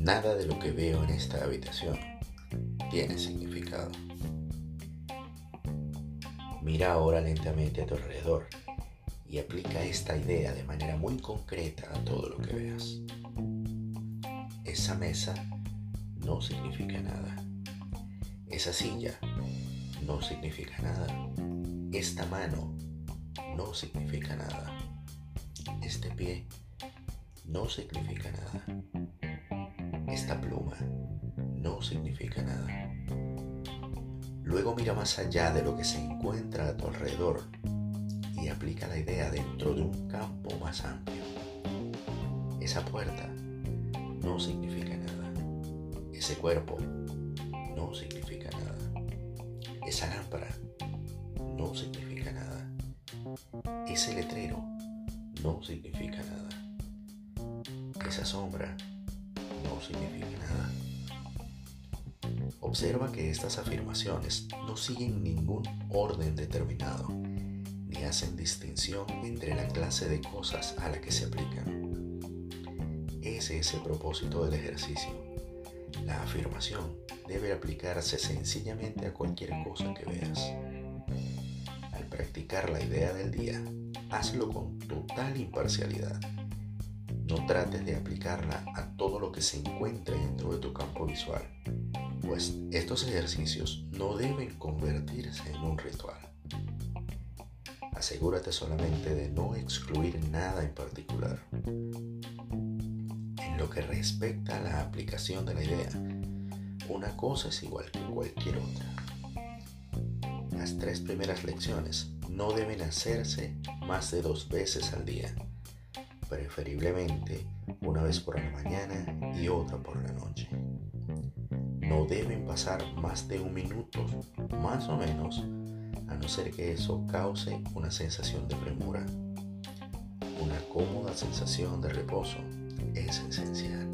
Nada de lo que veo en esta habitación tiene significado. Mira ahora lentamente a tu alrededor y aplica esta idea de manera muy concreta a todo lo que veas. Esa mesa no significa nada. Esa silla no significa nada. Esta mano no significa nada. Este pie no significa nada. Esta pluma no significa nada. Luego mira más allá de lo que se encuentra a tu alrededor y aplica la idea dentro de un campo más amplio. Esa puerta no significa nada. Ese cuerpo no significa nada. Esa lámpara no significa nada. Ese letrero no significa nada. Esa sombra no significa nada. Observa que estas afirmaciones no siguen ningún orden determinado, ni hacen distinción entre la clase de cosas a la que se aplican. Ese es el propósito del ejercicio. La afirmación debe aplicarse sencillamente a cualquier cosa que veas. Practicar la idea del día, hazlo con total imparcialidad. No trates de aplicarla a todo lo que se encuentre dentro de tu campo visual pues estos ejercicios no deben convertirse en un ritual. Asegúrate solamente de no excluir nada en particular. En lo que respecta a la aplicación de la idea, una cosa es igual que cualquier otra. Las tres primeras lecciones no deben hacerse más de dos veces al día, preferiblemente una vez por la mañana y otra por la noche no deben pasar más de un minuto, más o menos, a no ser que eso cause una sensación de premura. Una cómoda sensación de reposo es esencial.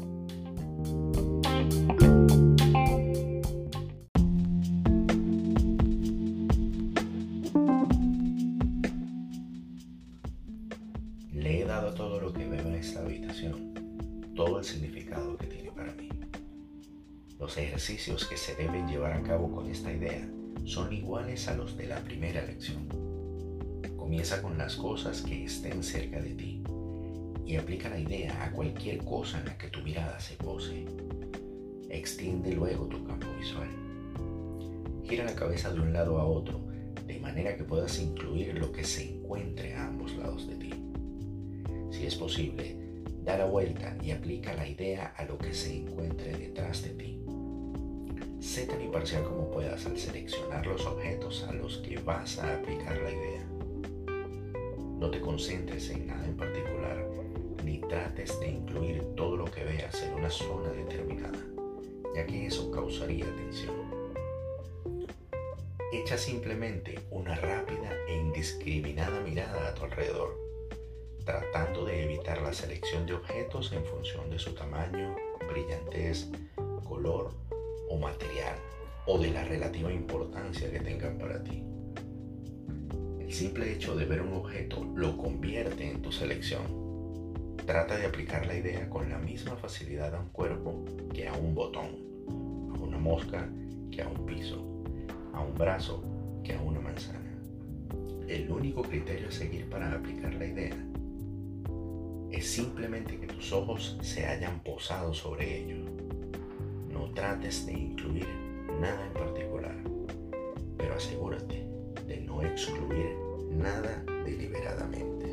Esta habitación, todo el significado que tiene para mí. Los ejercicios que se deben llevar a cabo con esta idea son iguales a los de la primera lección. Comienza con las cosas que estén cerca de ti y aplica la idea a cualquier cosa en la que tu mirada se pose. Extiende luego tu campo visual. Gira la cabeza de un lado a otro de manera que puedas incluir lo que se encuentre a ambos lados de ti. Si es posible, da la vuelta y aplica la idea a lo que se encuentre detrás de ti. Sé tan imparcial como puedas al seleccionar los objetos a los que vas a aplicar la idea. No te concentres en nada en particular, ni trates de incluir todo lo que veas en una zona determinada, ya que eso causaría tensión. Echa simplemente una rápida e indiscriminada mirada a tu alrededor, tratando de evitar la selección de objetos en función de su tamaño, brillantez, color o material o de la relativa importancia que tengan para ti. El simple hecho de ver un objeto lo convierte en tu selección. Trata de aplicar la idea con la misma facilidad a un cuerpo que a un botón, a una mosca que a un piso, a un brazo que a una manzana. El único criterio a seguir para aplicar la idea es simplemente que tus ojos se hayan posado sobre ellos. No trates de incluir nada en particular, pero asegúrate de no excluir nada deliberadamente.